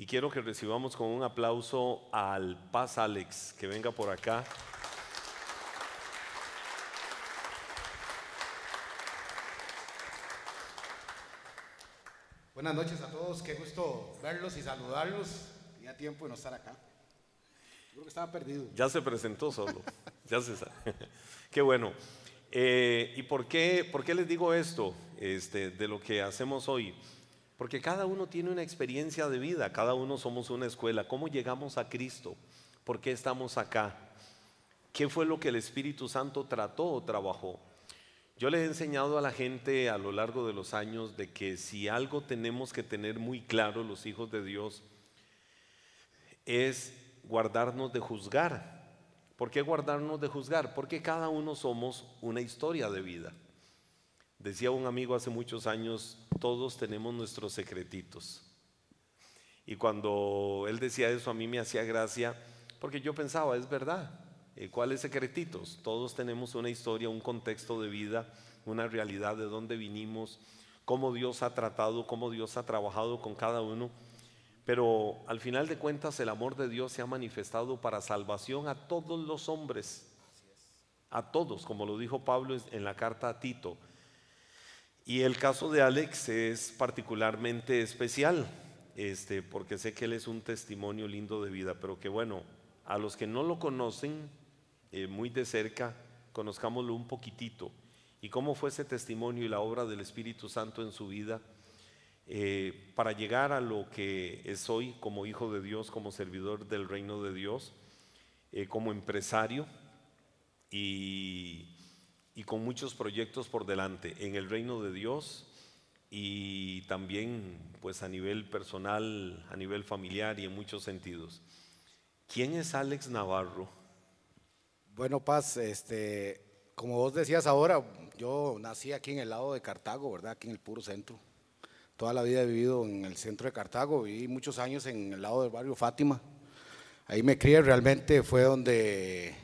Y quiero que recibamos con un aplauso al Paz Alex, que venga por acá. Buenas noches a todos, qué gusto verlos y saludarlos. Tenía tiempo de no estar acá. Creo que estaba perdido. Ya se presentó solo, ya se sabe. Qué bueno. Eh, ¿Y por qué, por qué les digo esto este, de lo que hacemos hoy? Porque cada uno tiene una experiencia de vida, cada uno somos una escuela. ¿Cómo llegamos a Cristo? ¿Por qué estamos acá? ¿Qué fue lo que el Espíritu Santo trató o trabajó? Yo le he enseñado a la gente a lo largo de los años de que si algo tenemos que tener muy claro los hijos de Dios es guardarnos de juzgar. ¿Por qué guardarnos de juzgar? Porque cada uno somos una historia de vida. Decía un amigo hace muchos años, todos tenemos nuestros secretitos. Y cuando él decía eso a mí me hacía gracia porque yo pensaba, es verdad, eh, ¿Cuáles secretitos? Todos tenemos una historia, un contexto de vida, una realidad de dónde vinimos, cómo Dios ha tratado, cómo Dios ha trabajado con cada uno. Pero al final de cuentas el amor de Dios se ha manifestado para salvación a todos los hombres, a todos, como lo dijo Pablo en la carta a Tito. Y el caso de Alex es particularmente especial, este, porque sé que él es un testimonio lindo de vida, pero que bueno, a los que no lo conocen, eh, muy de cerca, conozcámoslo un poquitito. Y cómo fue ese testimonio y la obra del Espíritu Santo en su vida eh, para llegar a lo que es hoy como hijo de Dios, como servidor del reino de Dios, eh, como empresario. Y, y con muchos proyectos por delante en el reino de Dios y también pues a nivel personal, a nivel familiar y en muchos sentidos. ¿Quién es Alex Navarro? Bueno, Paz, este, como vos decías ahora, yo nací aquí en el lado de Cartago, ¿verdad? Aquí en el puro centro. Toda la vida he vivido en el centro de Cartago, viví muchos años en el lado del barrio Fátima. Ahí me crié, realmente fue donde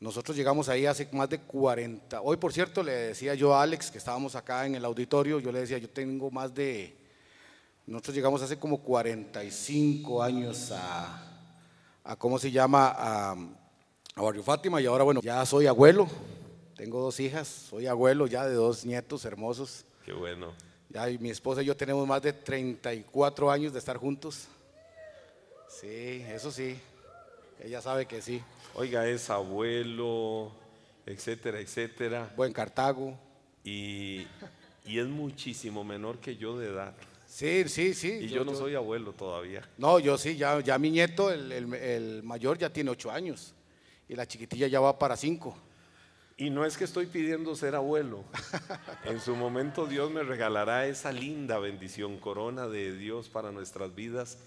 nosotros llegamos ahí hace más de 40. Hoy, por cierto, le decía yo a Alex, que estábamos acá en el auditorio, yo le decía, yo tengo más de, nosotros llegamos hace como 45 años a, a ¿cómo se llama? A, a Barrio Fátima y ahora bueno, ya soy abuelo, tengo dos hijas, soy abuelo ya de dos nietos hermosos. Qué bueno. Ya mi esposa y yo tenemos más de 34 años de estar juntos. Sí, eso sí, ella sabe que sí. Oiga, es abuelo, etcétera, etcétera. Buen Cartago. Y, y es muchísimo menor que yo de edad. Sí, sí, sí. Y yo, no soy abuelo todavía. No, yo sí, ya, ya mi nieto, el, el, el mayor, ya tiene ocho años y la chiquitilla ya va para cinco. Y no es que estoy pidiendo ser abuelo. En su momento Dios me regalará esa linda bendición, corona de Dios para nuestras vidas.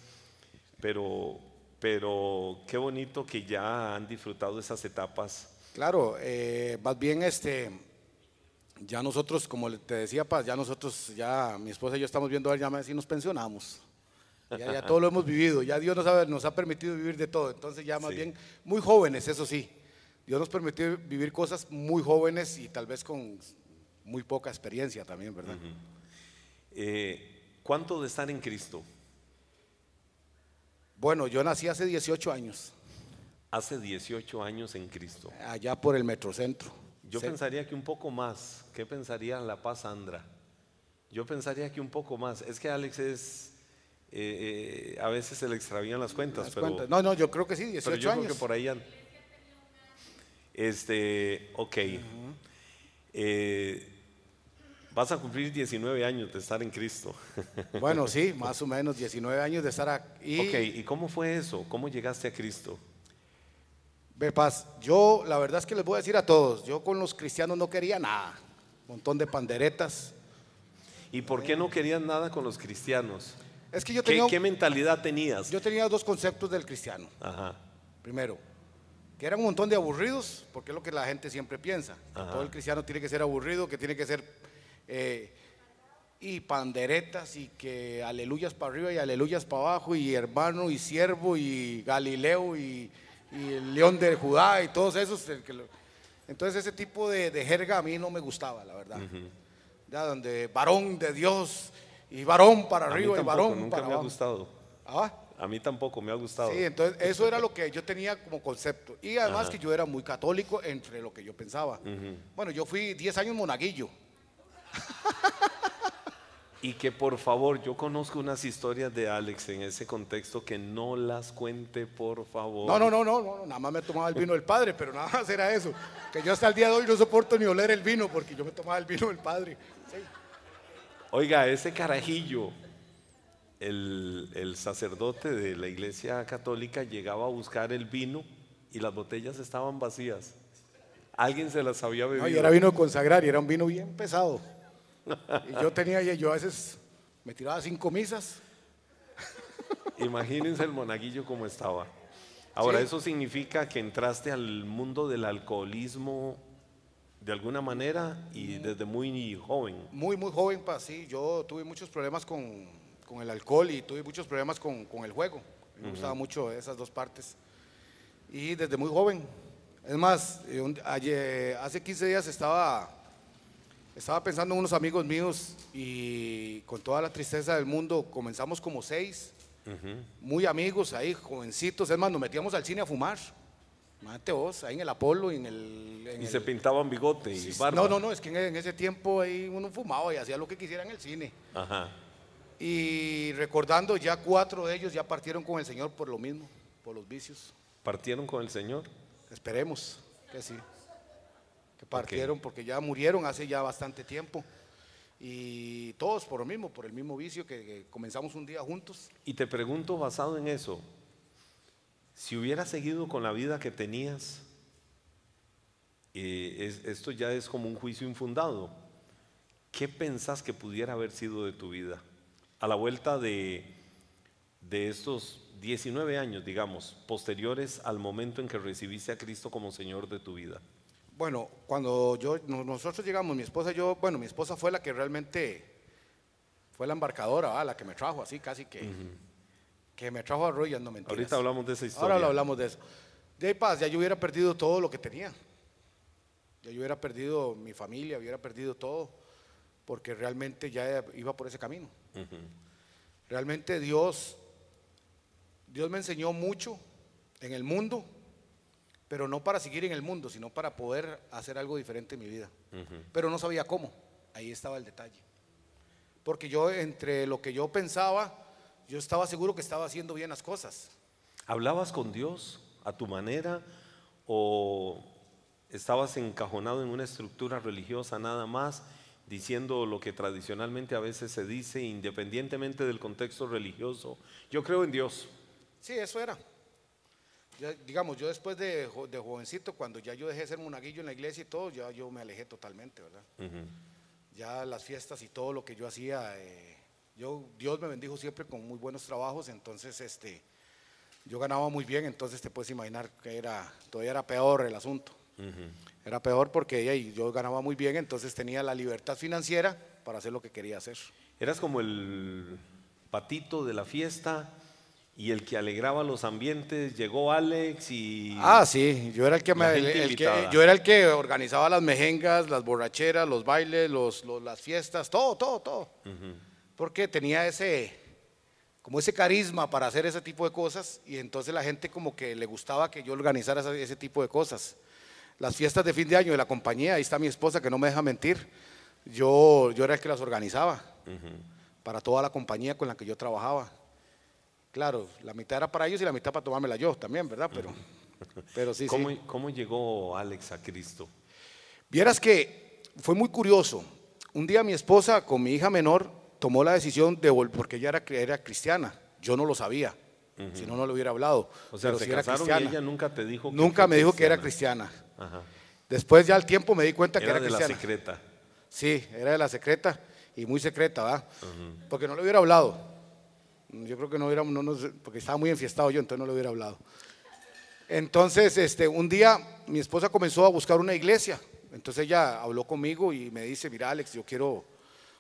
Pero, pero qué bonito que ya han disfrutado esas etapas. Claro, eh, más bien este, ya nosotros, como te decía Paz, ya nosotros, ya mi esposa y yo estamos viendo ya si nos pensionamos. Ya, todo lo hemos vivido, ya Dios nos ha, nos ha permitido vivir de todo. Entonces ya más bien muy jóvenes, eso sí. Dios nos permitió vivir cosas muy jóvenes y tal vez con muy poca experiencia también, ¿verdad? Eh, ¿Cuánto de estar en Cristo? Bueno, yo nací hace 18 años. Hace 18 años en Cristo. Allá por el Metrocentro. Yo pensaría que un poco más. ¿Qué pensaría La Paz Sandra? Yo pensaría que un poco más. Es que Alex es eh, eh, a veces se le extravían las cuentas. pero, No, no, yo creo que sí, 18 pero yo Creo que por ahí Este, ok. Eh, vas a cumplir 19 años de estar en Cristo. Bueno, sí, más o menos 19 años de estar aquí. Ok, ¿y cómo fue eso? ¿Cómo llegaste a Cristo? Ve, Paz, yo la verdad es que les voy a decir a todos, yo con los cristianos no quería nada, un montón de panderetas. ¿Y por qué no querían nada con los cristianos? Es que yo tenía, ¿Qué, mentalidad tenías? Yo tenía dos conceptos del cristiano. Primero, que eran un montón de aburridos, porque es lo que la gente siempre piensa. todo el cristiano tiene que ser aburrido, que tiene que ser eh, y panderetas y que aleluyas para arriba y aleluyas para abajo y hermano y siervo y Galileo y, el león de Judá y todos esos. Entonces ese tipo de, jerga a mí no me gustaba, la verdad. Ya donde varón de Dios y varón para arriba y varón nunca para me ha gustado. Ah, A mí tampoco me ha gustado. sí, entonces eso era lo que yo tenía como concepto. Y además que yo era muy católico entre lo que yo pensaba. Bueno, yo fui 10 años monaguillo. Y que por favor, yo conozco unas historias de Alex en ese contexto que no las cuente, por favor. No, no, no, no, no, nada más me tomaba el vino del padre, pero nada más era eso. Que yo hasta el día de hoy no soporto ni oler el vino porque yo me tomaba el vino del padre. Sí. Oiga, ese carajillo, el, el sacerdote de la iglesia católica llegaba a buscar el vino y las botellas estaban vacías. Alguien se las había bebido. No, y era vino consagrar y era un vino bien pesado. Y yo tenía, yo a veces me tiraba cinco misas. Imagínense el monaguillo como estaba. Ahora, Sí. eso significa que entraste al mundo del alcoholismo de alguna manera y desde muy joven. Muy, muy joven, pa, sí. Yo tuve muchos problemas con, con el alcohol y tuve muchos problemas con, con el juego. Me gustaba mucho esas dos partes. Y desde muy joven. Es más, eh, un- ayer- hace 15 días estaba, estaba pensando en unos amigos míos y con toda la tristeza del mundo comenzamos como seis, muy amigos ahí, jovencitos. Es más, nos metíamos al cine a fumar. Imagínate vos, ahí en el Apolo y en el... en Y el- se pintaban bigote y Sí, sí. barba. No, no, no, es que en, en ese tiempo ahí uno fumaba y hacía lo que quisiera en el cine. Ajá. Y recordando, ya cuatro de ellos ya partieron con el Señor por lo mismo, por los vicios. ¿Partieron con el Señor? Esperemos que sí. Que partieron porque ya murieron hace ya bastante tiempo. Y todos por lo mismo, por el mismo vicio que, que comenzamos un día juntos. Y te pregunto basado en eso, si hubieras seguido con la vida que tenías, eh, es- esto ya es como un juicio infundado, ¿qué pensás que pudiera haber sido de tu vida? A la vuelta de, de estos 19 años, digamos, posteriores al momento en que recibiste a Cristo como Señor de tu vida. Bueno, cuando yo, no- nosotros llegamos, mi esposa y yo, bueno, mi esposa fue la que realmente fue la embarcadora, la que me trajo así, casi que, que me trajo a Royal, no mentiras. Ahorita hablamos de esa historia. Ahora lo hablamos de eso. De ahí paz, ya yo hubiera perdido todo lo que tenía. Ya yo hubiera perdido mi familia, hubiera perdido todo, porque realmente ya iba por ese camino. Realmente Dios, Dios me enseñó mucho en el mundo, pero no para seguir en el mundo, sino para poder hacer algo diferente en mi vida. Pero no sabía cómo. Ahí estaba el detalle. Porque yo, entre lo que yo pensaba, yo estaba seguro que estaba haciendo bien las cosas. ¿Hablabas con Dios a tu manera o estabas encajonado en una estructura religiosa nada más, diciendo lo que tradicionalmente a veces se dice, independientemente del contexto religioso? Yo creo en Dios. Sí, eso era. Ya, digamos, yo después de, jo- de jovencito, cuando ya yo dejé de ser monaguillo en la iglesia y todo, ya yo me alejé totalmente, ¿verdad? Ya las fiestas y todo lo que yo hacía, eh, yo, Dios me bendijo siempre con muy buenos trabajos, entonces este, yo ganaba muy bien, entonces te puedes imaginar que era, todavía era peor el asunto. Era peor porque ey, yo ganaba muy bien, entonces tenía la libertad financiera para hacer lo que quería hacer. Eras como el patito de la fiesta y el que alegraba los ambientes. Llegó Alex y... Ah, sí, yo era el que, La me, gente el- el que- invitada. yo era el que organizaba las mejengas, las borracheras, los bailes, los, los- las fiestas, todo, todo, todo. Porque tenía ese, como ese carisma para hacer ese tipo de cosas y entonces la gente como que le gustaba que yo organizara ese, ese tipo de cosas. Las fiestas de fin de año de la compañía, ahí está mi esposa que no me deja mentir, yo, yo era el que las organizaba para toda la compañía con la que yo trabajaba. Claro, la mitad era para ellos y la mitad para tomármela yo también, ¿verdad? Pero, pero sí, ¿Cómo, sí. ¿Cómo llegó Alex a Cristo? Vieras que fue muy curioso. Un día mi esposa con mi hija menor tomó la decisión de volver, porque ella era, era cristiana. Yo no lo sabía, si no, no le hubiera hablado. O sea, pero se era y cristiana. ella nunca te dijo que Nunca me dijo que era cristiana. Ajá. Después ya al tiempo me di cuenta que Era era de la cristiana. secreta. Sí, era de la secreta y muy secreta, ¿verdad? Porque no le hubiera hablado. Yo creo que no hubiera, no nos- porque estaba muy enfiestado yo, entonces no le hubiera hablado. Entonces, este, un día mi esposa comenzó a buscar una iglesia. Entonces ella habló conmigo y me dice, mira Alex, yo quiero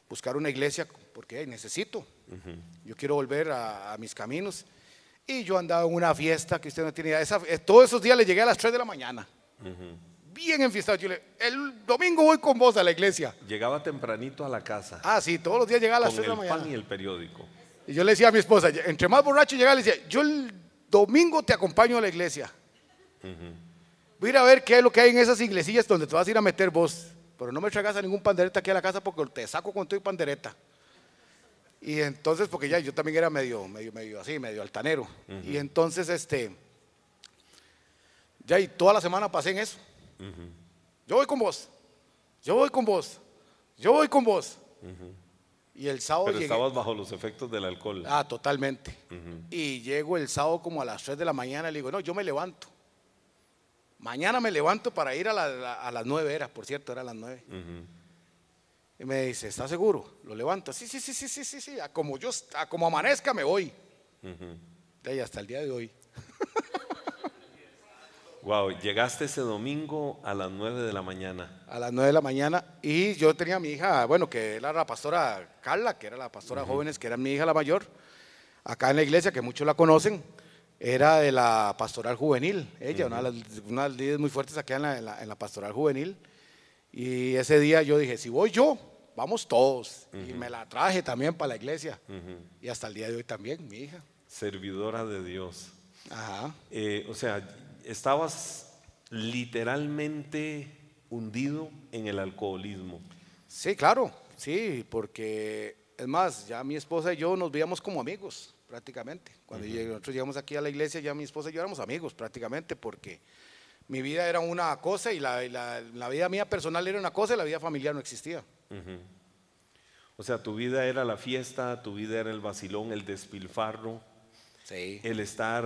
buscar una iglesia porque necesito. Yo quiero volver a, a mis caminos. Y yo andaba en una fiesta que usted no tiene idea. Esa- eh, todos esos días le llegué a las 3 de la mañana. Bien enfiestado. Yo le, el domingo voy con vos a la iglesia. Llegaba tempranito a la casa Ah, sí, todos los días llegaba a las con 3 de el la mañana. pan y el periódico. Y yo le decía a mi esposa, entre más borracho llegaba, le decía, yo el domingo te acompaño a la iglesia. Voy a ir a ver qué es lo que hay en esas iglesias donde te vas a ir a meter vos. Pero no me traigas a ningún pandereta aquí a la casa porque te saco con tu pandereta. Y entonces, porque ya yo también era medio, medio, medio así, medio altanero. Y entonces, este, ya y toda la semana pasé en eso. Yo voy con vos, yo voy con vos, yo voy con vos. Y el sábado Pero llegué. estabas bajo los efectos del alcohol. Ah, totalmente. Y llego el sábado como a las 3 de la mañana y le digo, no, yo me levanto. Mañana me levanto para ir a, la- la- a las 9, era, por cierto, era a las 9. Y me dice, ¿estás seguro? Lo levanto. Sí, sí, sí, sí, sí, sí, sí. A como yo, a como amanezca me voy. De ahí hasta el día de hoy. Wow, llegaste ese domingo a las 9 de la mañana. A las 9 de la mañana. Y yo tenía a mi hija, bueno, que era la pastora Carla, que era la pastora jóvenes, que era mi hija la mayor, acá en la iglesia, que muchos la conocen. Era de la pastoral juvenil, ella, una, de las, una de las líderes muy fuertes acá en la, en la- en la pastoral juvenil. Y ese día yo dije, si voy yo, vamos todos. Y me la traje también para la iglesia. Y hasta el día de hoy también, mi hija. Servidora de Dios. Ajá. Eh, o sea, estabas literalmente hundido en el alcoholismo. Sí, claro, sí, porque es más, ya mi esposa y yo nos veíamos como amigos prácticamente. Cuando nosotros llegamos aquí a la iglesia, ya mi esposa y yo éramos amigos prácticamente porque mi vida era una cosa y la, y la- la vida mía personal era una cosa y la vida familiar no existía. O sea, tu vida era la fiesta, tu vida era el vacilón, el despilfarro, Sí. el estar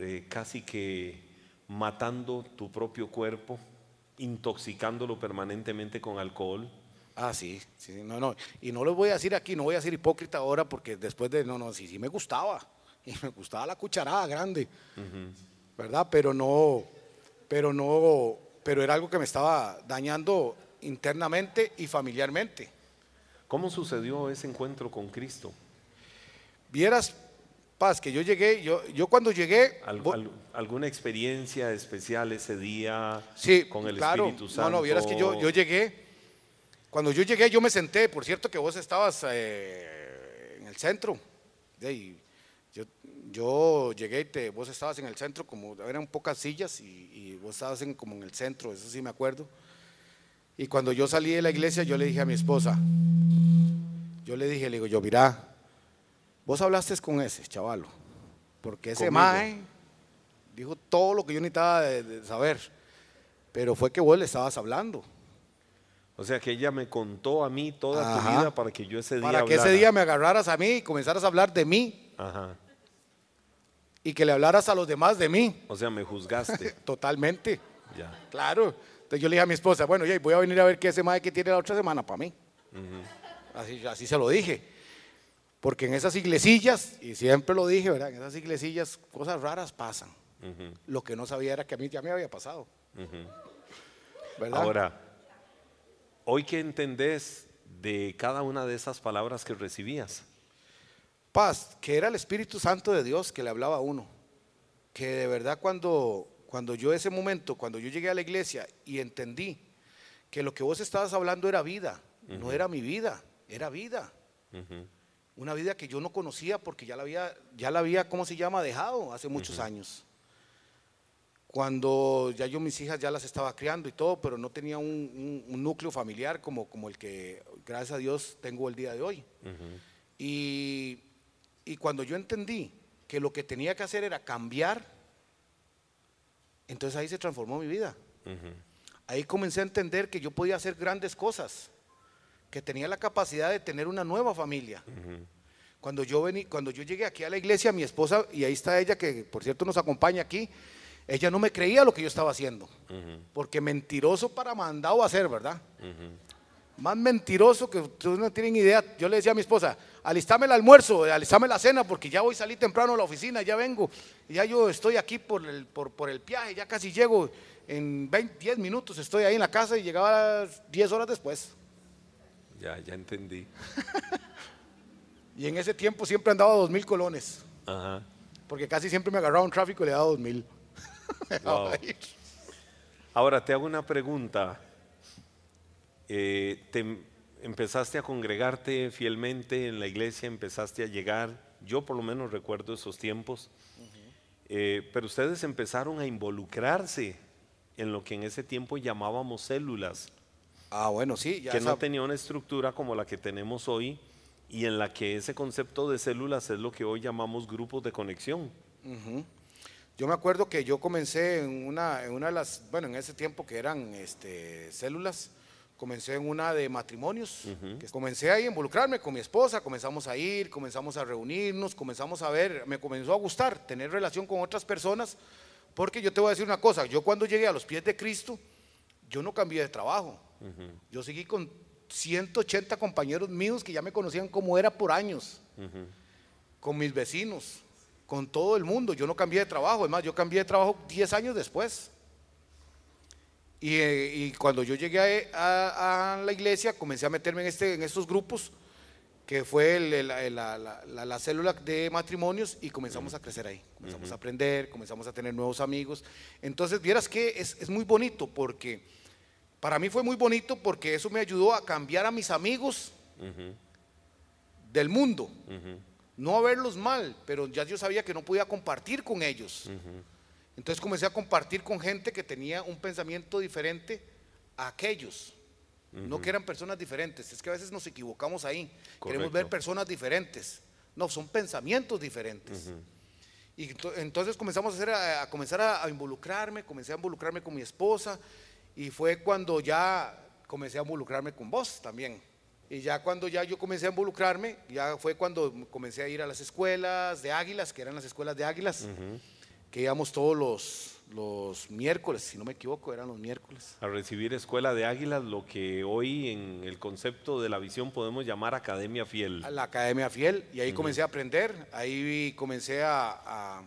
eh, casi que matando tu propio cuerpo, intoxicándolo permanentemente con alcohol. Ah, sí, sí, no, no. Y no les voy a decir aquí, no voy a ser hipócrita ahora porque después de, no, no, sí, sí me gustaba. Y me gustaba la cucharada grande, ¿verdad? Pero no, pero no, pero era algo que me estaba dañando internamente y familiarmente. ¿Cómo sucedió ese encuentro con Cristo? Vieras, Paz, que yo llegué, yo, yo cuando llegué, Al- al- ¿Alguna experiencia especial ese día sí, con el claro, Espíritu Santo? no, no, vieras que yo, yo llegué, cuando yo llegué yo me senté, por cierto que vos estabas eh, en el centro, ahí, yo, yo llegué y te, vos estabas en el centro, como eran pocas sillas y, y vos estabas en, como en el centro, eso sí me acuerdo. Y cuando yo salí de la iglesia, yo le dije a mi esposa, yo le dije, le digo, yo, mira, vos hablaste con ese chavalo, porque ese mae dijo todo lo que yo necesitaba de, de saber, pero fue que vos le estabas hablando, O sea que ella me contó a mí toda tu vida para que yo ese día para que ese día me agarraras a mí y comenzaras a hablar de mí Ajá. y que le hablaras a los demás de mí, O sea, me juzgaste. totalmente, ya. claro. Entonces yo le dije a mi esposa, bueno, ya voy a venir a ver qué ese mae que tiene la otra semana para mí. así, así se lo dije. Porque en esas iglesillas, y siempre lo dije, ¿verdad? En esas iglesillas cosas raras pasan. Lo que no sabía era que a mí ya me había pasado. ¿Verdad? Ahora, hoy que entendés de cada una de esas palabras que recibías. Paz, que era el Espíritu Santo de Dios que le hablaba a uno. Que de verdad cuando, cuando yo ese momento, cuando yo llegué a la iglesia y entendí que lo que vos estabas hablando era vida, no era mi vida, era vida. Una vida que yo no conocía porque ya la había, ya la había, ¿cómo se llama? Dejado hace muchos años. Cuando ya yo mis hijas ya las estaba criando y todo, pero no tenía un, un- un núcleo familiar como, como el que, gracias a Dios, tengo el día de hoy. Y, y cuando yo entendí que lo que tenía que hacer era cambiar, entonces ahí se transformó mi vida. Ahí comencé a entender que yo podía hacer grandes cosas, que tenía la capacidad de tener una nueva familia. Cuando yo vení, cuando yo llegué aquí a la iglesia, mi esposa, y ahí está ella, que por cierto nos acompaña aquí, ella no me creía lo que yo estaba haciendo. Porque mentiroso para mandado a hacer, ¿verdad? Más mentiroso que ustedes no tienen idea. Yo le decía a mi esposa, alistame el almuerzo, alistame la cena, porque ya voy a salir temprano a la oficina, ya vengo. Ya yo estoy aquí por el, por, por el viaje, ya casi llego. En 20, 10 minutos estoy ahí en la casa y llegaba 10 horas después. Ya, ya entendí. Y en ese tiempo siempre andaba a 2 mil colones, Ajá. porque casi siempre me agarraba un tráfico y le daba 2 mil. Wow. Ahora te hago una pregunta. Eh, te em- empezaste a congregarte fielmente en la iglesia, empezaste a llegar Yo por lo menos recuerdo esos tiempos. Eh, pero ustedes empezaron a involucrarse en lo que en ese tiempo llamábamos células, Ah, bueno, sí. Ya que no tenía una estructura como la que tenemos hoy y en la que ese concepto de células es lo que hoy llamamos grupos de conexión. Yo me acuerdo que yo comencé en una, en una de las, bueno, en ese tiempo que eran este, células, comencé en una de matrimonios. que comencé ahí a involucrarme con mi esposa, comenzamos a ir, comenzamos a reunirnos, comenzamos a ver, me comenzó a gustar tener relación con otras personas, porque yo te voy a decir una cosa, yo cuando llegué a los pies de Cristo, yo no cambié de trabajo. Yo seguí con 180 compañeros míos que ya me conocían como era por años con mis vecinos, con todo el mundo. Yo no cambié de trabajo, es más, yo cambié de trabajo 10 años después. Y, eh, y cuando yo llegué a, a la iglesia, comencé a meterme en, este, en estos grupos, que fue el- el- la, la- la- la célula de matrimonios, y comenzamos a crecer ahí. Comenzamos a aprender, comenzamos a tener nuevos amigos. Entonces, vieras que es, es muy bonito, porque para mí fue muy bonito, porque eso me ayudó a cambiar a mis amigos del mundo no a verlos mal, pero ya yo sabía que no podía compartir con ellos. Entonces comencé a compartir con gente que tenía un pensamiento diferente a aquellos. No que eran personas diferentes, es que a veces nos equivocamos ahí. Queremos ver personas diferentes. No, son pensamientos diferentes. Y ento- entonces comenzamos a, hacer, a, a comenzar a, a involucrarme, comencé a involucrarme con mi esposa y fue cuando ya comencé a involucrarme con vos también. Y ya cuando ya yo comencé a involucrarme, ya fue cuando comencé a ir a las escuelas de águilas, que eran las escuelas de águilas, que íbamos todos los, los miércoles, si no me equivoco, eran los miércoles. A recibir Escuela de Águilas, lo que hoy en el concepto de la visión podemos llamar Academia Fiel. a la Academia Fiel y ahí comencé a aprender, ahí comencé a, a,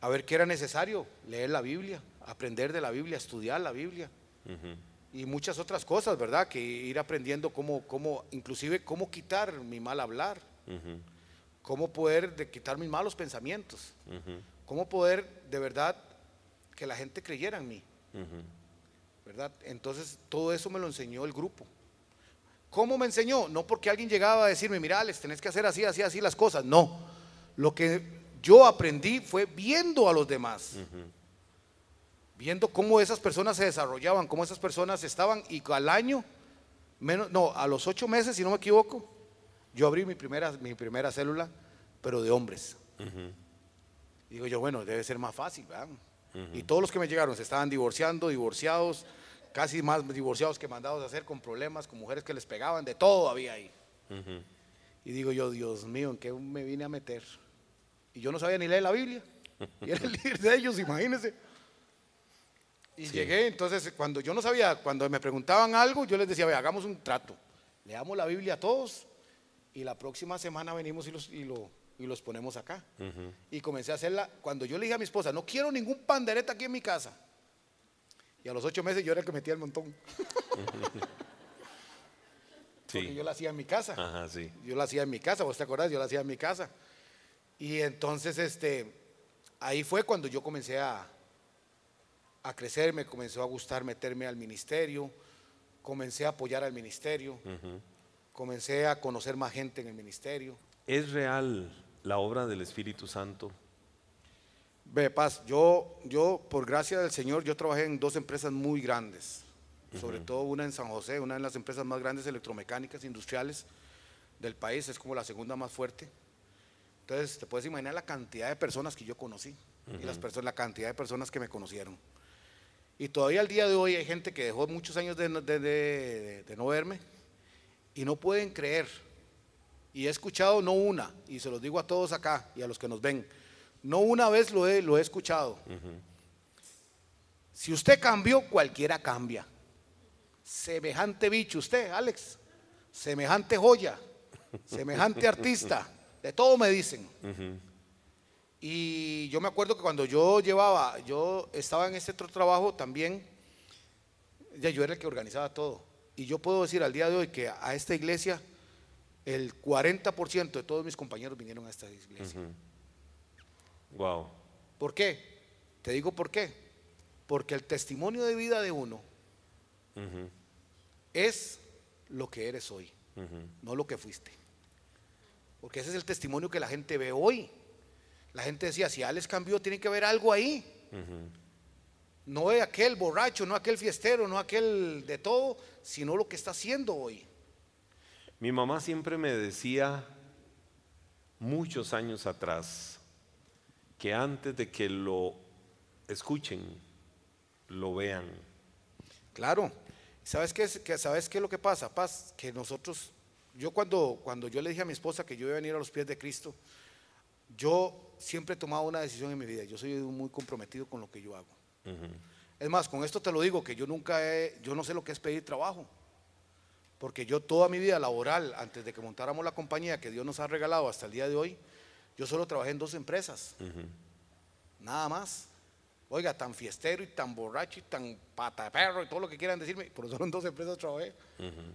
a ver que era necesario leer la Biblia, aprender de la Biblia, estudiar la Biblia y muchas otras cosas, ¿verdad? Que ir aprendiendo cómo, cómo inclusive cómo quitar mi mal hablar, cómo poder de quitar mis malos pensamientos, cómo poder de verdad que la gente creyera en mí, ¿verdad? Entonces todo eso me lo enseñó el grupo. ¿Cómo me enseñó? No porque alguien llegaba a decirme, mira, les tenés que hacer así, así, así las cosas. No. Lo que yo aprendí fue viendo a los demás. Viendo cómo esas personas se desarrollaban, cómo esas personas estaban. Y al año, menos, no, a los ocho meses, si no me equivoco, yo abrí mi primera, mi primera célula, pero de hombres. Digo yo, bueno, debe ser más fácil, ¿verdad? Y todos los que me llegaron se estaban divorciando, divorciados, casi más divorciados que mandados a hacer con problemas, con mujeres que les pegaban, de todo había ahí. Y digo yo, Dios mío, ¿en qué me vine a meter? Y yo no sabía ni leer la Biblia. Y era el líder de ellos, imagínense. Y llegué, entonces, cuando yo no sabía, cuando me preguntaban algo, yo les decía, "Ve, hagamos un trato. Leamos la Biblia a todos y la próxima semana venimos y los, y lo, y los ponemos acá. Y comencé a hacerla. Cuando yo le dije a mi esposa, no quiero ningún pandereta aquí en mi casa. Y a los ocho meses yo era el que metía el montón. Porque yo la hacía en mi casa. Ajá, sí. Yo la hacía en mi casa, ¿vos te acordás? Yo la hacía en mi casa. Y entonces, este, ahí fue cuando yo comencé a, a crecer, me comenzó a gustar meterme al ministerio, comencé a apoyar al ministerio, comencé a conocer más gente en el ministerio. ¿Es real la obra del Espíritu Santo? Ve, Paz, yo, yo, por gracia del Señor, yo trabajé en dos empresas muy grandes, sobre todo una en San José, una de las empresas más grandes electromecánicas industriales del país, es como la segunda más fuerte. Entonces, te puedes imaginar la cantidad de personas que yo conocí y las personas, la cantidad de personas que me conocieron. Y todavía al día de hoy hay gente que dejó muchos años de, no- de- de- de no verme y no pueden creer. Y he escuchado no una, y se los digo a todos acá y a los que nos ven, no una vez lo he, lo he escuchado. Si usted cambió, cualquiera cambia. Semejante bicho usted, Alex. Semejante joya. Semejante artista. De todo me dicen. Y yo me acuerdo que cuando yo llevaba, yo estaba en este otro trabajo también, ya yo era el que organizaba todo. Y yo puedo decir al día de hoy que a esta iglesia el 40% de todos mis compañeros vinieron a esta iglesia. Wow. ¿Por qué? Te digo por qué. Porque el testimonio de vida de uno es lo que eres hoy, no lo que fuiste. Porque ese es el testimonio que la gente ve hoy. La gente decía, si Alex cambió, tiene que haber algo ahí. No es aquel borracho, no aquel fiestero, no aquel de todo, sino lo que está haciendo hoy. Mi mamá siempre me decía, muchos años atrás, que antes de que lo escuchen, lo vean. Claro. ¿Sabes qué, es, que, ¿Sabes qué es lo que pasa, Paz? Que nosotros, yo cuando, cuando yo le dije a mi esposa que yo iba a venir a los pies de Cristo, yo siempre he tomado una decisión en mi vida. Yo soy muy comprometido con lo que yo hago. Es más, con esto te lo digo, que yo nunca he, yo no sé lo que es pedir trabajo. Porque yo toda mi vida laboral, antes de que montáramos la compañía que Dios nos ha regalado hasta el día de hoy, yo solo trabajé en dos empresas. Nada más. Oiga, tan fiestero y tan borracho y tan pata perro y todo lo que quieran decirme, pero solo en dos empresas trabajé.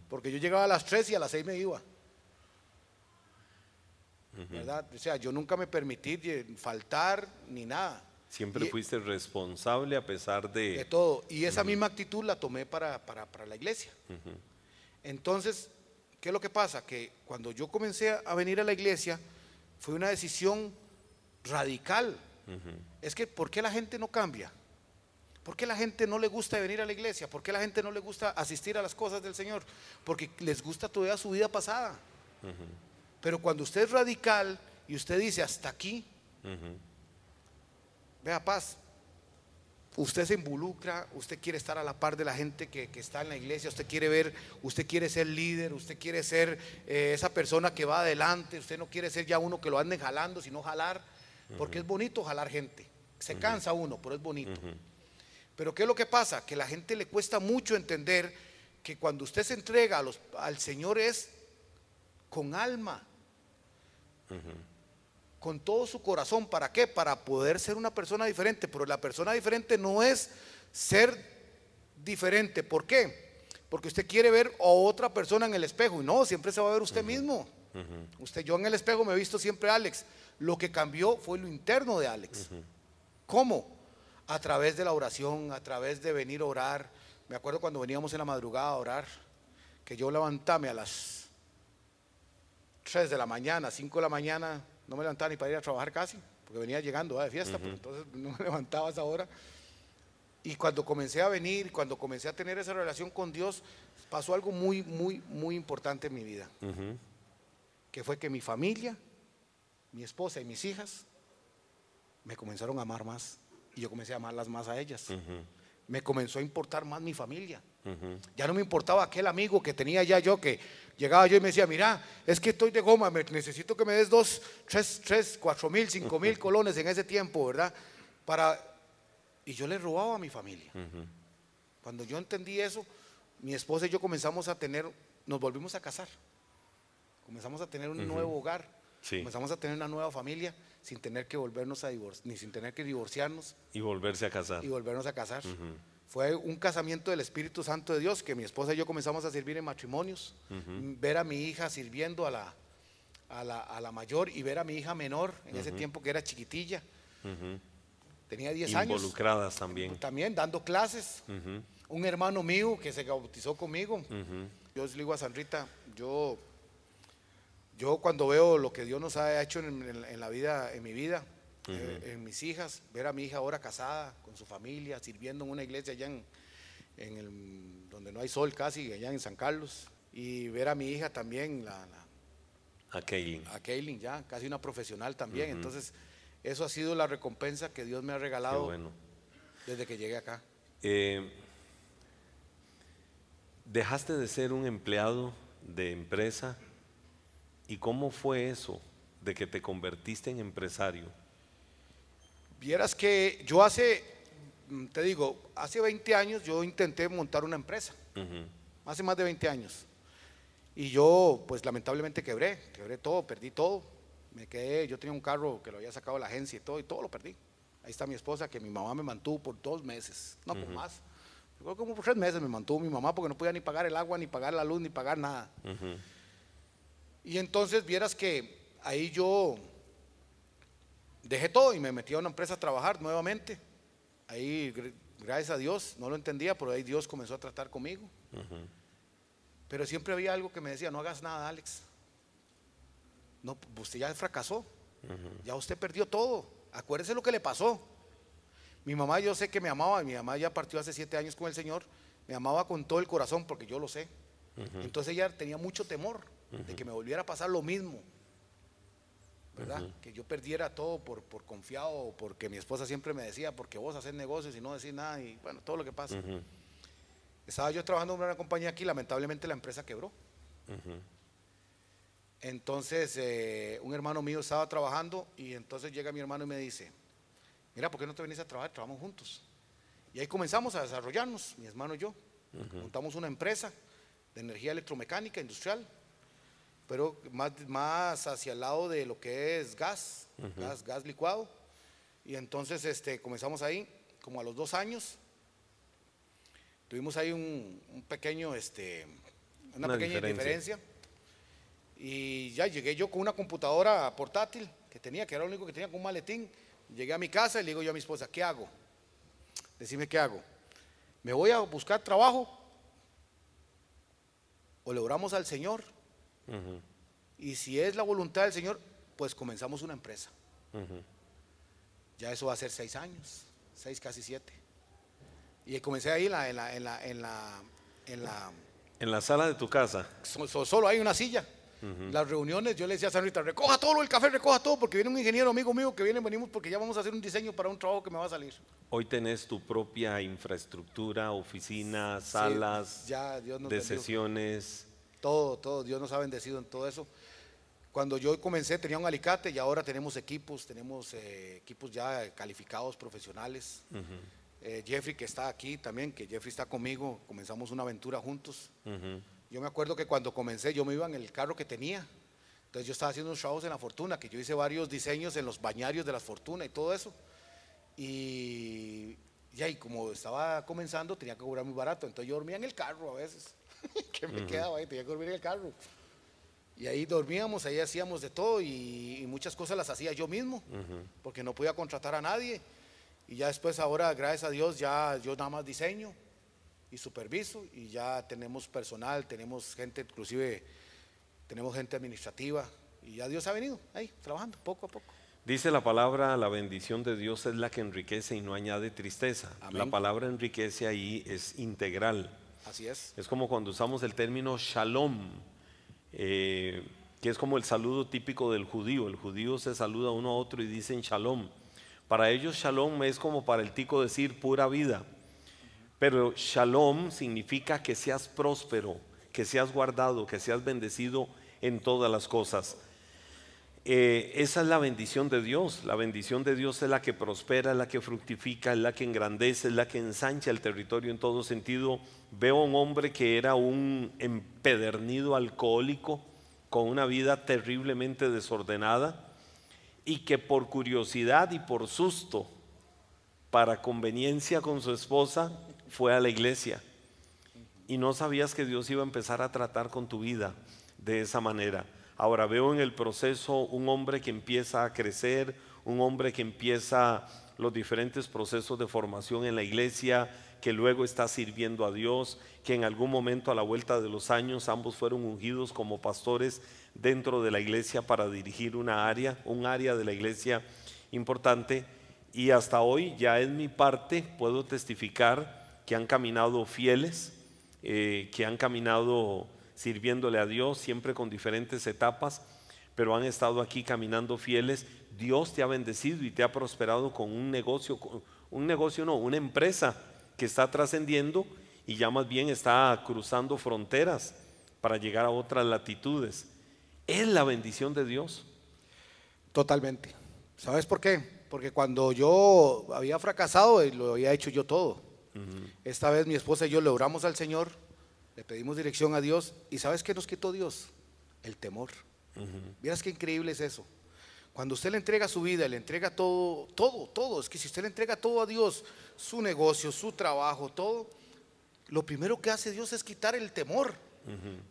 Porque yo llegaba a las tres y a las seis me iba. ¿Verdad? O sea, yo nunca me permití faltar ni nada. Siempre fuiste responsable a pesar de... De todo. Y esa misma actitud la tomé para, para, la iglesia. Entonces, ¿qué es lo que pasa? Que cuando yo comencé a venir a la iglesia, fue una decisión radical. Es que, ¿por qué la gente no cambia? ¿Por qué la gente no le gusta venir a la iglesia? ¿Por qué la gente no le gusta asistir a las cosas del Señor? Porque les gusta todavía su vida pasada. Pero cuando usted es radical y usted dice hasta aquí, vea paz, usted se involucra, usted quiere estar a la par de la gente que, está en la iglesia, usted quiere ver, usted quiere ser líder, usted quiere ser eh, esa persona que va adelante, usted no quiere ser ya uno que lo anden jalando, sino jalar, porque es bonito jalar gente. Se cansa uno, pero es bonito. Pero ¿qué es lo que pasa? Que a la gente le cuesta mucho entender que cuando usted se entrega a los, al Señor es con alma con todo su corazón. ¿Para qué? Para poder ser una persona diferente. Pero la persona diferente no es ser diferente. ¿Por qué? Porque usted quiere ver a otra persona en el espejo. Y no, siempre se va a ver usted mismo. Usted, yo en el espejo me he visto siempre Alex. Lo que cambió fue lo interno de Alex. ¿Cómo? A través de la oración, a través de venir a orar. Me acuerdo cuando veníamos en la madrugada a orar, que yo levantame a las 3 de la mañana, 5 de la mañana, no me levantaba ni para ir a trabajar casi, porque venía llegando de fiesta, pero entonces no me levantaba a esa hora. Y cuando comencé a venir, cuando comencé a tener esa relación con Dios, pasó algo muy, muy, muy importante en mi vida. Que fue que mi familia, mi esposa y mis hijas me comenzaron a amar más. Y yo comencé a amarlas más a ellas. Me comenzó a importar más mi familia. Ya no me importaba aquel amigo que tenía ya yo que llegaba yo y me decía, mira, es que estoy de goma, necesito que me des dos, tres, tres, cuatro mil, cinco mil colones en ese tiempo, ¿verdad? Para... Y yo le robaba a mi familia. Cuando yo entendí eso, mi esposa y yo comenzamos a tener, nos volvimos a casar. Comenzamos a tener un nuevo hogar. Comenzamos a tener una nueva familia sin tener que volvernos a divorciar, ni sin tener que divorciarnos. Y volverse a casar. Y volvernos a casar. Fue un casamiento del Espíritu Santo de Dios que mi esposa y yo comenzamos a servir en matrimonios. Ver a mi hija sirviendo a la, a la, mayor y ver a mi hija menor en ese tiempo que era chiquitilla. Tenía 10 años. Involucradas también. También dando clases. Un hermano mío que se bautizó conmigo. Yo le digo a San Rita, yo, yo cuando veo lo que Dios nos ha hecho en la vida, en mi vida, eh, en mis hijas, ver a mi hija ahora casada con su familia, sirviendo en una iglesia allá en, el, donde no hay sol casi, allá en San Carlos, y ver a mi hija también, la, a Kaylin. A Kaylin, ya, casi una profesional también. Entonces, eso ha sido la recompensa que Dios me ha regalado desde que llegué acá. Eh, dejaste de ser un empleado de empresa y cómo fue eso de que te convertiste en empresario. Vieras que yo hace, mm, te digo, hace 20 años yo intenté montar una empresa. Hace más de 20 años. Y yo, pues lamentablemente quebré, quebré todo, perdí todo. Me quedé, yo tenía un carro que lo había sacado de la agencia y todo, y todo lo perdí. Ahí está mi esposa, que mi mamá me mantuvo por dos meses, no por más. Yo creo que como por tres meses me mantuvo mi mamá porque no podía ni pagar el agua, ni pagar la luz, ni pagar nada. Y entonces vieras que ahí yo dejé todo y me metí a una empresa a trabajar nuevamente. Ahí, gracias a Dios, no lo entendía, pero ahí Dios comenzó a tratar conmigo. Pero siempre había algo que me decía, no hagas nada, Alex. no, usted ya fracasó, ya usted perdió todo, acuérdese lo que le pasó. Mi mamá yo sé que me amaba, mi mamá ya partió hace siete años con el Señor, me amaba con todo el corazón porque yo lo sé. Entonces ella tenía mucho temor de que me volviera a pasar lo mismo. ¿Verdad? Que yo perdiera todo por, por confiado, porque mi esposa siempre me decía, porque vos haces negocios y no decís nada, y bueno, todo lo que pasa. Estaba yo trabajando en una compañía aquí, lamentablemente la empresa quebró. Entonces, eh, un hermano mío estaba trabajando y entonces llega mi hermano y me dice, mira, ¿por qué no te venís a trabajar? Trabajamos juntos. Y ahí comenzamos a desarrollarnos, mi hermano y yo. Montamos una empresa de energía electromecánica industrial, pero más, más hacia el lado de lo que es gas, gas, gas licuado. Y entonces este, comenzamos ahí, como a los dos años, tuvimos ahí un, pequeño, este, una, pequeña diferencia. Y ya llegué yo con una computadora portátil que tenía, que era lo único que tenía con un maletín. Llegué a mi casa y le digo yo a mi esposa, ¿qué hago? Decime qué hago. ¿Me voy a buscar trabajo? ¿O le oramos al Señor? Y si es la voluntad del Señor, pues comenzamos una empresa. Ya eso va a ser seis años, seis, casi siete. Y comencé ahí en la, en la, en la, en la, en la, sala de tu casa. solo hay una silla. Las reuniones, yo le decía a San Rita, recoja todo el café, recoja todo, porque viene un ingeniero amigo mío que viene, venimos porque ya vamos a hacer un diseño para un trabajo que me va a salir. Hoy tenés tu propia infraestructura, oficina, salas de sesiones. Todo, todo, Dios nos ha bendecido en todo eso. Cuando yo comencé tenía un alicate y ahora tenemos equipos, tenemos eh, equipos ya calificados, profesionales. Eh, Jeffrey que está aquí también, que Jeffrey está conmigo, comenzamos una aventura juntos. Yo me acuerdo que cuando comencé yo me iba en el carro que tenía. Entonces yo estaba haciendo unos trabajos en la Fortuna, que yo hice varios diseños en los bañarios de la Fortuna y todo eso. Y y como estaba comenzando, tenía que cobrar muy barato. Entonces yo dormía en el carro a veces. que me quedaba ahí, tenía que dormir en el carro. Y ahí dormíamos, ahí hacíamos de todo y, muchas cosas las hacía yo mismo, porque no podía contratar a nadie. Y ya después ahora, gracias a Dios, ya yo nada más diseño y superviso y ya tenemos personal, tenemos gente, inclusive tenemos gente administrativa y ya Dios ha venido ahí trabajando poco a poco. Dice la palabra, la bendición de Dios es la que enriquece y no añade tristeza. La palabra enriquece ahí es integral. Así es. Es como cuando usamos el término shalom, eh, que es como el saludo típico del judío. El judío se saluda uno a otro y dicen shalom. Para ellos shalom es como para el tico decir pura vida. Pero shalom significa que seas próspero, que seas guardado, que seas bendecido en todas las cosas. Eh, esa es la bendición de Dios. La bendición de Dios es la que prospera, es la que fructifica, es la que engrandece, es la que ensancha el territorio en todo sentido. Veo a un hombre que era un empedernido alcohólico, con una vida terriblemente desordenada y que por curiosidad y por susto, para conveniencia con su esposa, fue a la iglesia. Y no sabías que Dios iba a empezar a tratar con tu vida de esa manera. Ahora veo en el proceso un hombre que empieza a crecer, un hombre que empieza los diferentes procesos de formación en la iglesia, que luego está sirviendo a Dios, que en algún momento a la vuelta de los años ambos fueron ungidos como pastores dentro de la iglesia para dirigir una área, un área de la iglesia importante. Y hasta hoy ya en mi parte puedo testificar que han caminado fieles, eh, que han caminado sirviéndole a Dios, siempre con diferentes etapas, pero han estado aquí caminando fieles. Dios te ha bendecido y te ha prosperado con un negocio, un negocio no, una empresa que está trascendiendo y ya más bien está cruzando fronteras para llegar a otras latitudes. Es la bendición de Dios. Totalmente. ¿Sabes por qué? Porque cuando yo había fracasado, lo había hecho yo todo. Esta vez mi esposa y yo le oramos al Señor, le pedimos dirección a Dios y ¿sabes qué nos quitó Dios? El temor. Uh qué increíble es eso. Cuando usted le entrega su vida, le entrega todo, todo, todo. Es que si usted le entrega todo a Dios, su negocio, su trabajo, todo, lo primero que hace Dios es quitar el temor.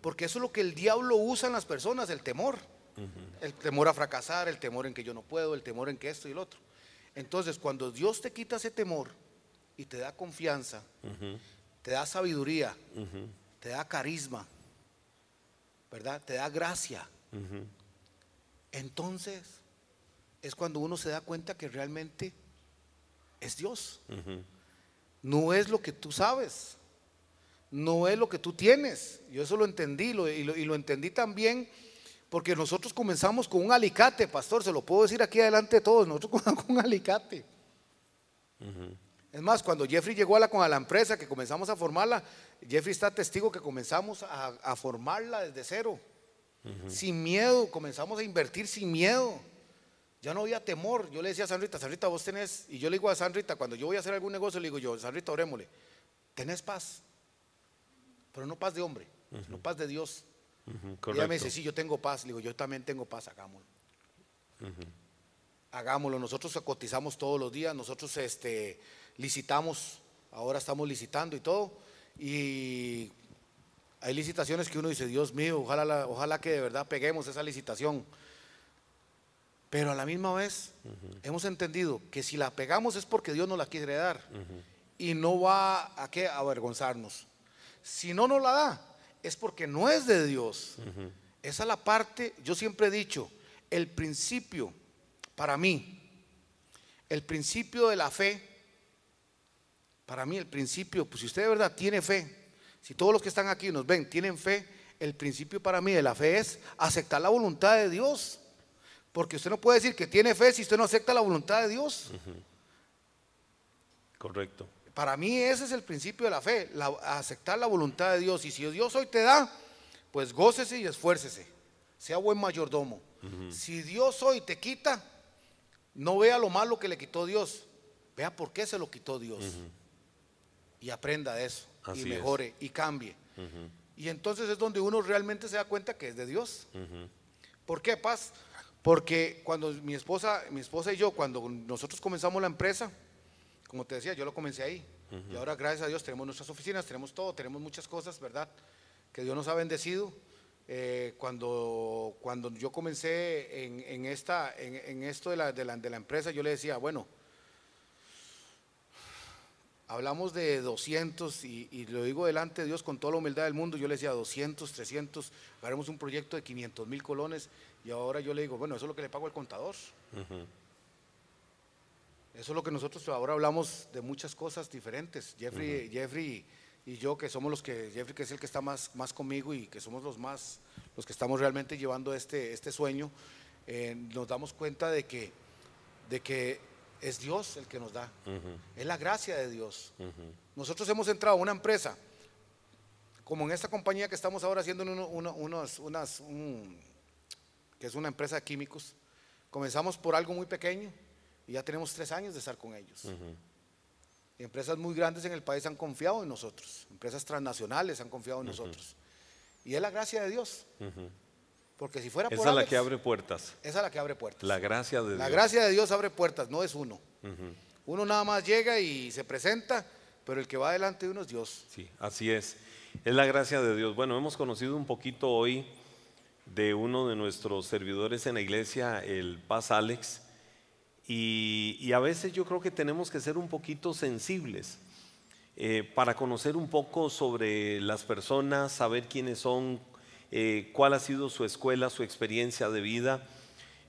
Porque eso es lo que el diablo usa en las personas, el temor. El temor a fracasar, el temor en que yo no puedo, el temor en que esto y el otro. Entonces, cuando Dios te quita ese temor y te da confianza, te da sabiduría, te da carisma, ¿verdad? Te da gracia. entonces es cuando uno se da cuenta que realmente es Dios. No es lo que tú sabes, no es lo que tú tienes. Yo eso lo entendí y, lo, entendí también porque nosotros comenzamos con un alicate, pastor, se lo puedo decir aquí adelante de todos, nosotros comenzamos con un alicate. Es más, cuando Jeffrey llegó a la, con la empresa, que comenzamos a formarla, Jeffrey está testigo que comenzamos a, formarla desde cero, sin miedo, comenzamos a invertir sin miedo. Ya no había temor. Yo le decía a Sanrita, Sanrita, vos tenés, y yo le digo a Sanrita, cuando yo voy a hacer algún negocio, le digo yo, Sanrita, orémosle, tenés paz, pero no paz de hombre, no paz de Dios. y ella me dice, sí, yo tengo paz. Le digo, yo también tengo paz, hagámoslo. Hagámoslo. Nosotros cotizamos todos los días, nosotros este, licitamos, ahora estamos licitando y todo. Y hay licitaciones que uno dice, Dios mío, ojalá, ojalá que de verdad peguemos esa licitación. Pero a la misma vez hemos entendido que si la pegamos es porque Dios nos la quiere dar y no va a, qué avergonzarnos. Si no nos la da, es porque no es de Dios. Esa es la parte, yo siempre he dicho, el principio, para mí, el principio de la fe, para mí el principio, pues si usted de verdad tiene fe, si todos los que están aquí nos ven, tienen fe, el principio para mí de la fe es aceptar la voluntad de Dios. Porque usted no puede decir que tiene fe si usted no acepta la voluntad de Dios. Correcto. Para mí ese es el principio de la fe, aceptar la voluntad de Dios. Y si Dios hoy te da, pues gócese y esfuércese. Sea buen mayordomo. Si Dios hoy te quita, no vea lo malo que le quitó Dios. Vea por qué se lo quitó Dios. Y aprenda de eso. y mejore y cambie. Y entonces es donde uno realmente se da cuenta que es de Dios. ¿Por qué, paz? Porque cuando mi esposa, mi esposa y yo, cuando nosotros comenzamos la empresa, como te decía, yo lo comencé ahí. Y ahora, gracias a Dios, tenemos nuestras oficinas, tenemos todo, tenemos muchas cosas, ¿verdad? Que Dios nos ha bendecido. Eh, cuando, cuando yo comencé en, esta, en, esto de la, de la empresa, yo le decía, bueno, hablamos de 200 y, lo digo delante de Dios con toda la humildad del mundo, yo le decía 200, 300, haremos un proyecto de 500 mil colones y ahora yo le digo, bueno, eso es lo que le pago al contador. Eso es lo que nosotros ahora hablamos de muchas cosas diferentes. Jeffrey, Jeffrey y yo, que somos los que, Jeffrey que es el que está más, más conmigo y que somos los más, los que estamos realmente llevando este, este sueño, eh, nos damos cuenta de que, de que es Dios el que nos da. Es la gracia de Dios. Nosotros hemos entrado a una empresa, como en esta compañía que estamos ahora haciendo unas, que es una empresa de químicos. Comenzamos por algo muy pequeño y ya tenemos tres años de estar con ellos. empresas muy grandes en el país han confiado en nosotros. Empresas transnacionales han confiado en nosotros. Y es la gracia de Dios. Porque si fuera por Esa es la que abre puertas. Esa es la que abre puertas. La gracia de Dios. La gracia de Dios abre puertas, no es uno. Uno nada más llega y se presenta, pero el que va delante de uno es Dios. Sí, así es. Es la gracia de Dios. Bueno, hemos conocido un poquito hoy de uno de nuestros servidores en la iglesia, el Paz Alex, y, a veces yo creo que tenemos que ser un poquito sensibles eh, para conocer un poco sobre las personas, saber quiénes son, eh, cuál ha sido su escuela, su experiencia de vida.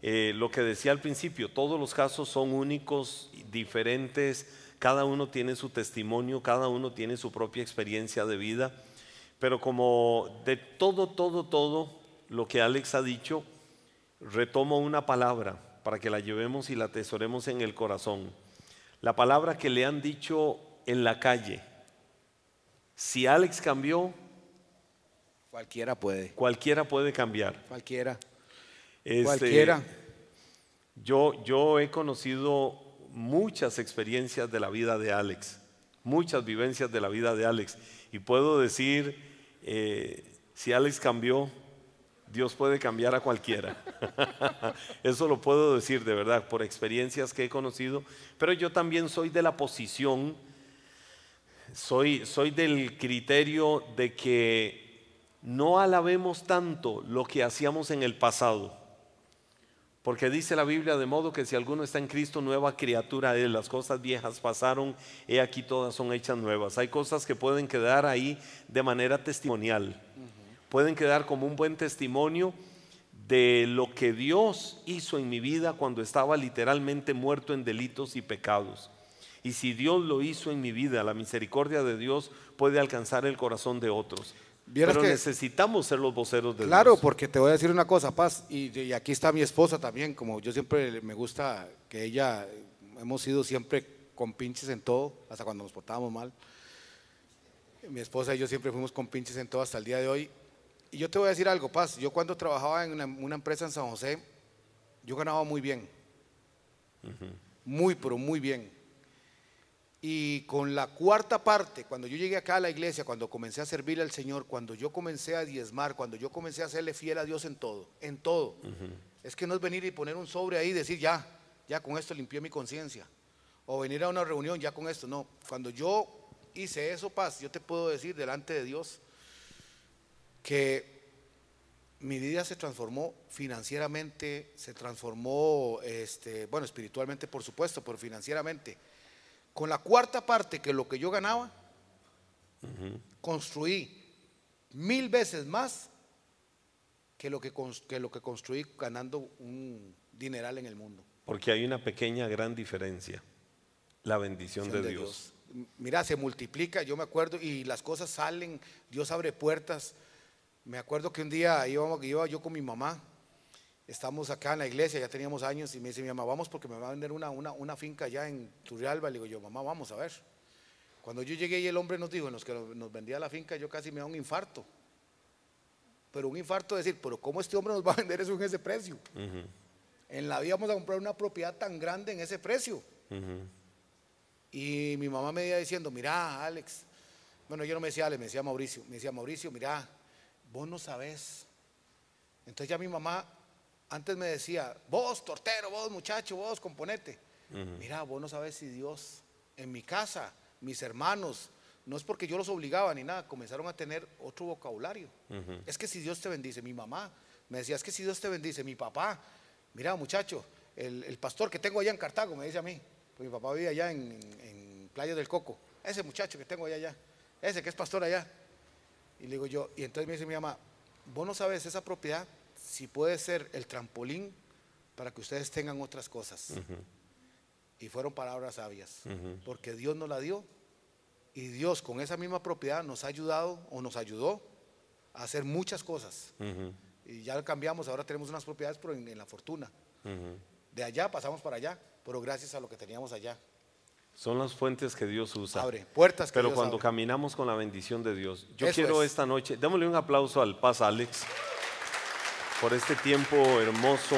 Eh, lo que decía al principio, todos los casos son únicos, diferentes, cada uno tiene su testimonio, cada uno tiene su propia experiencia de vida, pero como de todo, todo, todo lo que Alex ha dicho, retomo una palabra para que la llevemos y la atesoremos en el corazón. La palabra que le han dicho en la calle. Si Alex cambió, Cualquiera puede. Cualquiera puede cambiar. Cualquiera. Este, Cualquiera. Yo, yo he conocido muchas experiencias de la vida de Alex, muchas vivencias de la vida de Alex. Y puedo decir, eh, si Alex cambió, Dios puede cambiar a cualquiera. Eso lo puedo decir de verdad por experiencias que he conocido. Pero yo también soy de la posición, soy, soy del criterio de que no alabemos tanto lo que hacíamos en el pasado. Porque dice la Biblia de modo que si alguno está en Cristo, nueva criatura es. Las cosas viejas pasaron, he aquí todas son hechas nuevas. Hay cosas que pueden quedar ahí de manera testimonial. Pueden quedar como un buen testimonio de lo que Dios hizo en mi vida cuando estaba literalmente muerto en delitos y pecados. Y si Dios lo hizo en mi vida, la misericordia de Dios puede alcanzar el corazón de otros. Pero necesitamos ser los voceros de Dios. Claro, porque te voy a decir una cosa, Paz, y, y, aquí está mi esposa también, como yo siempre me gusta que ella, hemos sido siempre con pinches en todo, hasta cuando nos portábamos mal. Mi esposa y yo siempre fuimos con pinches en todo hasta el día de hoy. Y yo te voy a decir algo, Paz, yo cuando trabajaba en una, empresa en San José, yo ganaba muy bien. Muy, pero muy bien. Y con la cuarta parte, cuando yo llegué acá a la iglesia, cuando comencé a servirle al Señor, cuando yo comencé a diezmar, cuando yo comencé a hacerle fiel a Dios en todo, en todo. Es que no es venir y poner un sobre ahí y decir, ya, ya con esto limpié mi conciencia. O venir a una reunión ya con esto. No, cuando yo hice eso, paz, yo te puedo decir delante de Dios, que mi vida se transformó financieramente, se transformó, este, bueno, espiritualmente por supuesto, pero financieramente. Con la cuarta parte que lo que yo ganaba, construí mil veces más que lo que, que lo que construí ganando un dineral en el mundo. Porque hay una pequeña, gran diferencia, la bendición de, Dios. Mira, se multiplica, yo me acuerdo, y las cosas salen, Dios abre puertas. Me acuerdo que un día iba, iba yo con mi mamá, estamos acá en la iglesia, ya teníamos años, y me dice mi mamá, vamos porque me va a vender una, una, finca allá en Turrialba. Le digo yo, mamá, vamos a ver. Cuando yo llegué y el hombre nos dijo, en los que nos vendía la finca, yo casi me da un infarto. Pero un infarto de decir, pero ¿cómo este hombre nos va a vender eso en ese precio? En la vida vamos a comprar una propiedad tan grande en ese precio. Y mi mamá me iba diciendo, mira, Alex, bueno, yo no me decía Alex, me decía Mauricio, me decía Mauricio, mira, vos no sabés. Entonces ya mi mamá antes me decía, vos tortero, vos muchacho, vos componete. Mira, vos no sabes si Dios en mi casa, mis hermanos, no es porque yo los obligaba ni nada, comenzaron a tener otro vocabulario. Es que si Dios te bendice, mi mamá me decía, es que si Dios te bendice, mi papá, mira muchacho, el, pastor que tengo allá en Cartago, me dice a mí, pues mi papá vive allá en, en Playa del Coco, ese muchacho que tengo allá, allá, ese que es pastor allá, y le digo yo, y entonces me dice mi mamá, vos no sabes esa propiedad si puede ser el trampolín para que ustedes tengan otras cosas. Y fueron palabras sabias, porque Dios nos la dio y Dios con esa misma propiedad nos ha ayudado o nos ayudó a hacer muchas cosas. Y ya cambiamos, ahora tenemos unas propiedades, pero en, la fortuna. De allá pasamos para allá, pero gracias a lo que teníamos allá. Son las fuentes que Dios usa. Abre puertas que Pero cuando caminamos con la bendición de Dios. Yo quiero esta noche, démosle un aplauso al Paz Alex por este tiempo hermoso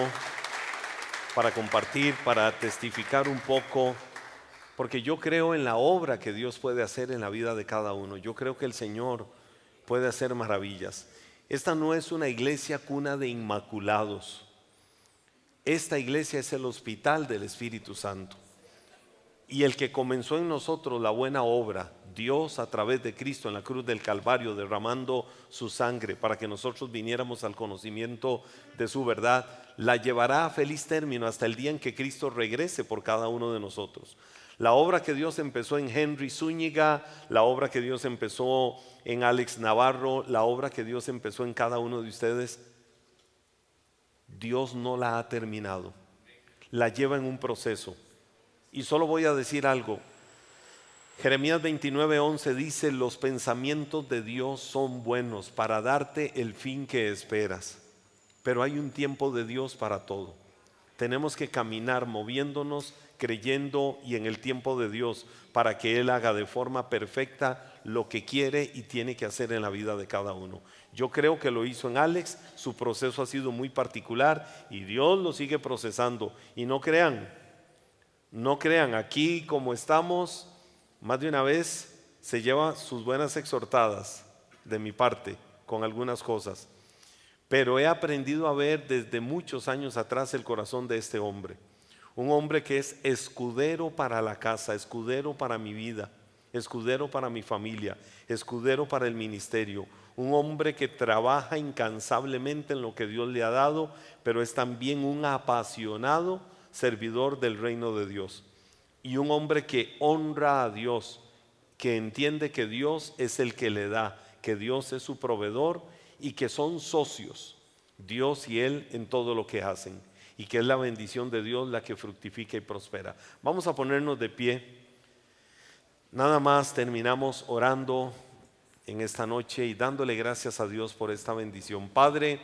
para compartir, para testificar un poco, porque yo creo en la obra que Dios puede hacer en la vida de cada uno. Yo creo que el Señor puede hacer maravillas. Esta no es una iglesia cuna de inmaculados. Esta iglesia es el hospital del Espíritu Santo. Y el que comenzó en nosotros la buena obra, Dios a través de Cristo en la cruz del Calvario, derramando su sangre para que nosotros viniéramos al conocimiento de su verdad, la llevará a feliz término hasta el día en que Cristo regrese por cada uno de nosotros. La obra que Dios empezó en Henry Zúñiga, la obra que Dios empezó en Alex Navarro, la obra que Dios empezó en cada uno de ustedes, Dios no la ha terminado. La lleva en un proceso y solo voy a decir algo. Jeremías 29:11 dice, los pensamientos de Dios son buenos para darte el fin que esperas. Pero hay un tiempo de Dios para todo. Tenemos que caminar moviéndonos, creyendo y en el tiempo de Dios para que Él haga de forma perfecta lo que quiere y tiene que hacer en la vida de cada uno. Yo creo que lo hizo en Alex, su proceso ha sido muy particular y Dios lo sigue procesando. Y no crean, no crean, aquí como estamos, más de una vez se lleva sus buenas exhortadas de mi parte con algunas cosas, pero he aprendido a ver desde muchos años atrás el corazón de este hombre. Un hombre que es escudero para la casa, escudero para mi vida, escudero para mi familia, escudero para el ministerio. Un hombre que trabaja incansablemente en lo que Dios le ha dado, pero es también un apasionado servidor del reino de Dios. Y un hombre que honra a Dios, que entiende que Dios es el que le da, que Dios es su proveedor y que son socios. Dios y Él en todo lo que hacen y que es la bendición de Dios la que fructifica y prospera. Vamos a ponernos de pie. Nada más terminamos orando en esta noche y dándole gracias a Dios por esta bendición. Padre,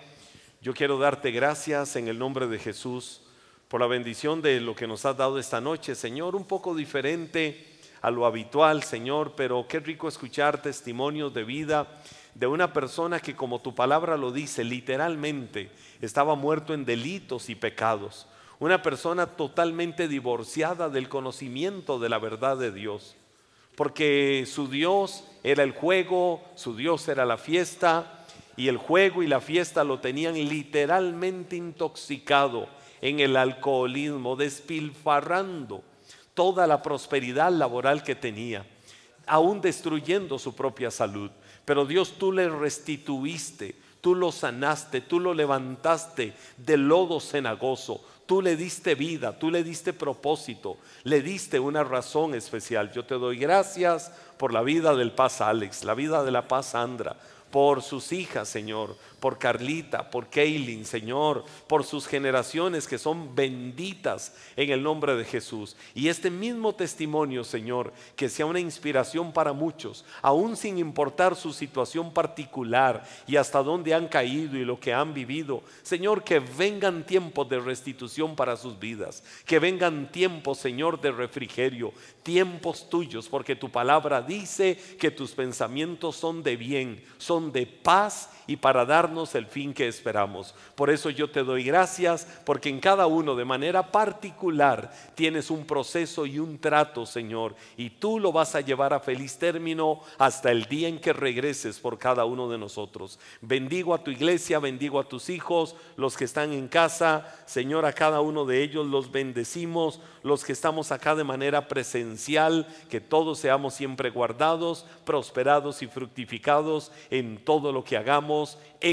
yo quiero darte gracias en el nombre de Jesús por la bendición de lo que nos has dado esta noche, Señor, un poco diferente a lo habitual, Señor, pero qué rico escuchar testimonios de vida de una persona que, como tu palabra lo dice, literalmente estaba muerto en delitos y pecados. Una persona totalmente divorciada del conocimiento de la verdad de Dios. Porque su Dios era el juego, su Dios era la fiesta, y el juego y la fiesta lo tenían literalmente intoxicado en el alcoholismo, despilfarrando toda la prosperidad laboral que tenía, aún destruyendo su propia salud. Pero Dios tú le restituiste, tú lo sanaste, tú lo levantaste del lodo cenagoso, tú le diste vida, tú le diste propósito, le diste una razón especial. Yo te doy gracias por la vida del paz Alex, la vida de la paz Sandra, por sus hijas, Señor, por Carlita, por Kaylin, Señor, por sus generaciones que son benditas en el nombre de Jesús. Y este mismo testimonio, Señor, que sea una inspiración para muchos, aún sin importar su situación particular y hasta dónde han caído y lo que han vivido. Señor, que vengan tiempos de restitución para sus vidas, que vengan tiempos, Señor, de refrigerio, tiempos tuyos, porque tu palabra dice que tus pensamientos son de bien, son de paz y para el fin que esperamos. Por eso yo te doy gracias porque en cada uno de manera particular tienes un proceso y un trato, Señor, y tú lo vas a llevar a feliz término hasta el día en que regreses por cada uno de nosotros. Bendigo a tu iglesia, bendigo a tus hijos, los que están en casa, Señor, a cada uno de ellos los bendecimos, los que estamos acá de manera presencial, que todos seamos siempre guardados, prosperados y fructificados en todo lo que hagamos